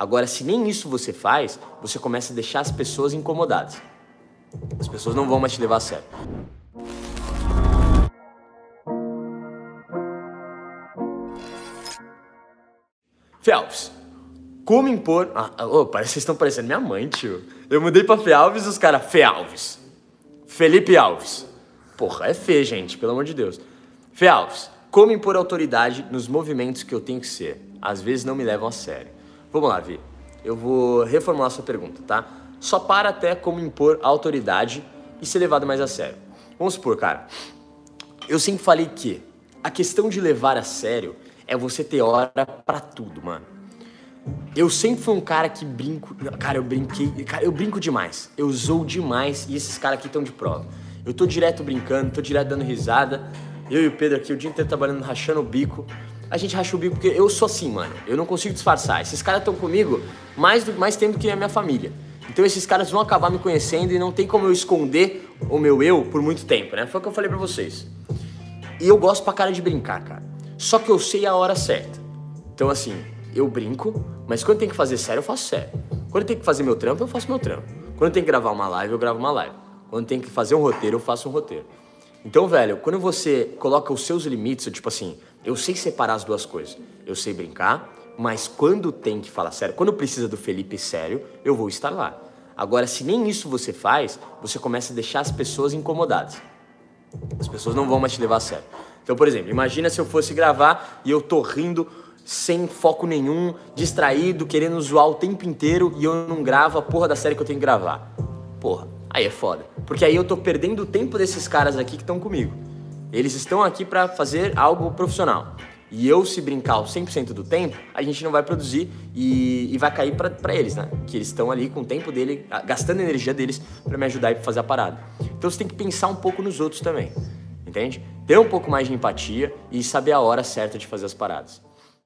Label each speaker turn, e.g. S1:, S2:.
S1: Agora, se nem isso você faz, você começa a deixar as pessoas incomodadas. As pessoas não vão mais te levar a sério. Felps, como impor. Ah, oh, parece que vocês estão parecendo minha mãe, tio. Eu mudei pra Fê Alves e os caras, Fê Alves. Felipe Alves. Porra, é Fê, gente, pelo amor de Deus. Fê Alves, como impor autoridade nos movimentos que eu tenho que ser? Às vezes não me levam a sério. Vamos lá, Vi. Eu vou reformular sua pergunta, tá? Só para até como impor autoridade e ser levado mais a sério. Vamos supor, cara. Eu sempre falei que a questão de levar a sério é você ter hora para tudo, mano. Eu sempre fui um cara que brinco. Cara, eu brinquei. Cara, eu brinco demais. Eu zoo demais e esses caras aqui estão de prova. Eu tô direto brincando, tô direto dando risada. Eu e o Pedro aqui o dia inteiro trabalhando, rachando o bico. A gente racha o bico porque eu sou assim, mano. Eu não consigo disfarçar. Esses caras estão comigo mais, do, mais tempo que a minha família. Então esses caras vão acabar me conhecendo e não tem como eu esconder o meu eu por muito tempo, né? Foi o que eu falei pra vocês. E eu gosto pra cara de brincar, cara. Só que eu sei a hora certa. Então, assim, eu brinco, mas quando tem que fazer sério, eu faço sério. Quando tem que fazer meu trampo, eu faço meu trampo. Quando tem que gravar uma live, eu gravo uma live. Quando tem que fazer um roteiro, eu faço um roteiro. Então, velho, quando você coloca os seus limites, tipo assim, eu sei separar as duas coisas. Eu sei brincar, mas quando tem que falar sério, quando precisa do Felipe sério, eu vou estar lá. Agora, se nem isso você faz, você começa a deixar as pessoas incomodadas. As pessoas não vão mais te levar a sério. Então, por exemplo, imagina se eu fosse gravar e eu tô rindo sem foco nenhum, distraído, querendo zoar o tempo inteiro e eu não gravo a porra da série que eu tenho que gravar. Porra, aí é foda. Porque aí eu tô perdendo o tempo desses caras aqui que estão comigo. Eles estão aqui para fazer algo profissional. E eu, se brincar 100% do tempo, a gente não vai produzir e, e vai cair para eles, né? Que eles estão ali com o tempo dele, gastando a energia deles para me ajudar a fazer a parada. Então você tem que pensar um pouco nos outros também entende? Ter um pouco mais de empatia e saber a hora certa de fazer as paradas.